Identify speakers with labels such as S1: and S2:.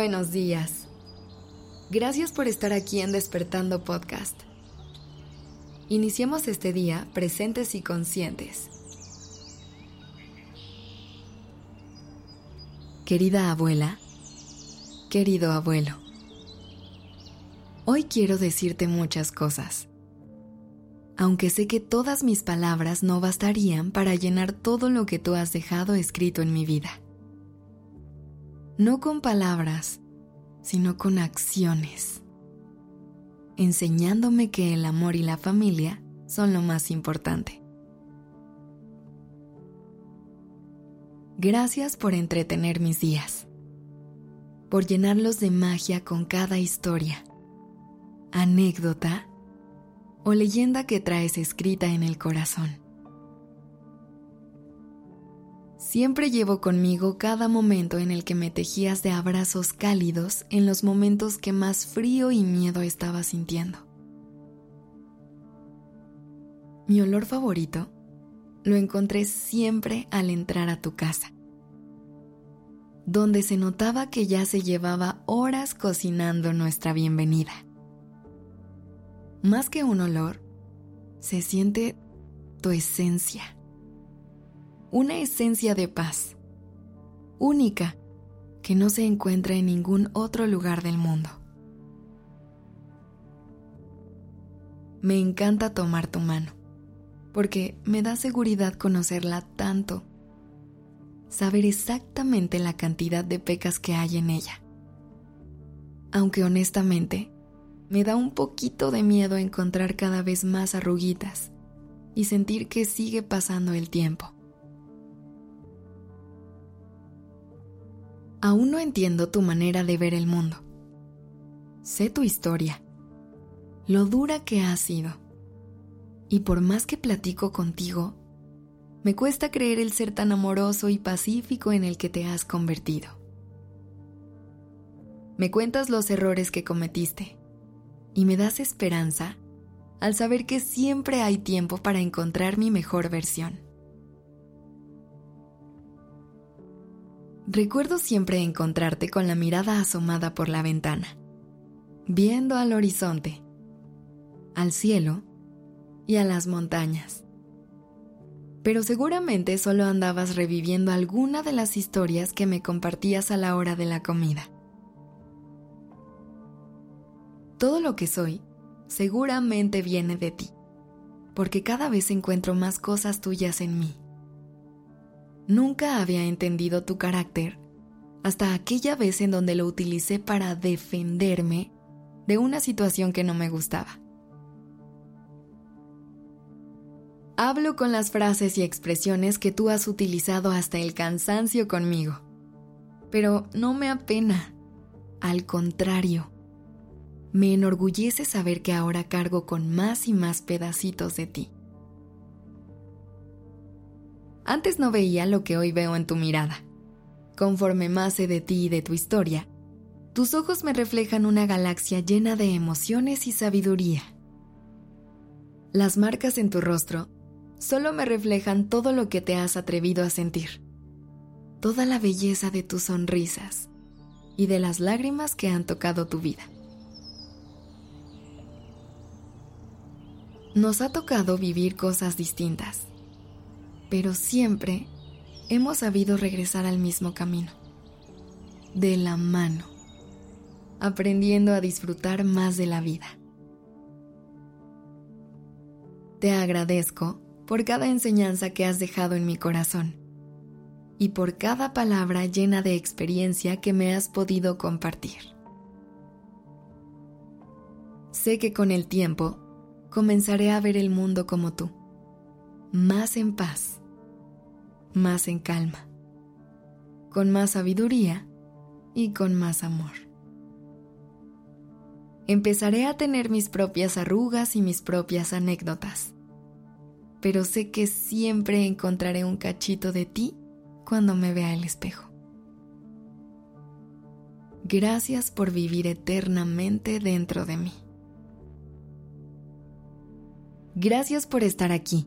S1: Buenos días. Gracias por estar aquí en Despertando Podcast. Iniciemos este día presentes y conscientes. Querida abuela, querido abuelo, hoy quiero decirte muchas cosas, aunque sé que todas mis palabras no bastarían para llenar todo lo que tú has dejado escrito en mi vida no con palabras, sino con acciones, enseñándome que el amor y la familia son lo más importante. Gracias por entretener mis días, por llenarlos de magia con cada historia, anécdota o leyenda que traes escrita en el corazón. Siempre llevo conmigo cada momento en el que me tejías de abrazos cálidos en los momentos que más frío y miedo estaba sintiendo. Mi olor favorito lo encontré siempre al entrar a tu casa, donde se notaba que ya se llevaba horas cocinando nuestra bienvenida. Más que un olor, se siente tu esencia una esencia de paz, única, que no se encuentra en ningún otro lugar del mundo. Me encanta tomar tu mano, porque me da seguridad conocerla tanto, saber exactamente la cantidad de pecas que hay en ella. Aunque honestamente, me da un poquito de miedo encontrar cada vez más arruguitas y sentir que sigue pasando el tiempo. Aún no entiendo tu manera de ver el mundo. Sé tu historia, lo dura que has sido. Y por más que platico contigo, me cuesta creer el ser tan amoroso y pacífico en el que te has convertido. Me cuentas los errores que cometiste y me das esperanza al saber que siempre hay tiempo para encontrar mi mejor versión. Recuerdo siempre encontrarte con la mirada asomada por la ventana, viendo al horizonte, al cielo y a las montañas. Pero seguramente solo andabas reviviendo alguna de las historias que me compartías a la hora de la comida. Todo lo que soy seguramente viene de ti, porque cada vez encuentro más cosas tuyas en mí. Nunca había entendido tu carácter hasta aquella vez en donde lo utilicé para defenderme de una situación que no me gustaba. Hablo con las frases y expresiones que tú has utilizado hasta el cansancio conmigo, pero no me apena, al contrario, me enorgullece saber que ahora cargo con más y más pedacitos de ti. Antes no veía lo que hoy veo en tu mirada. Conforme más sé de ti y de tu historia, tus ojos me reflejan una galaxia llena de emociones y sabiduría. Las marcas en tu rostro solo me reflejan todo lo que te has atrevido a sentir, toda la belleza de tus sonrisas y de las lágrimas que han tocado tu vida. Nos ha tocado vivir cosas distintas pero siempre hemos sabido regresar al mismo camino, de la mano, aprendiendo a disfrutar más de la vida. Te agradezco por cada enseñanza que has dejado en mi corazón y por cada palabra llena de experiencia que me has podido compartir. Sé que con el tiempo comenzaré a ver el mundo como tú, más en paz más en calma, con más sabiduría y con más amor. Empezaré a tener mis propias arrugas y mis propias anécdotas, pero sé que siempre encontraré un cachito de ti cuando me vea el espejo. Gracias por vivir eternamente dentro de mí. Gracias por estar aquí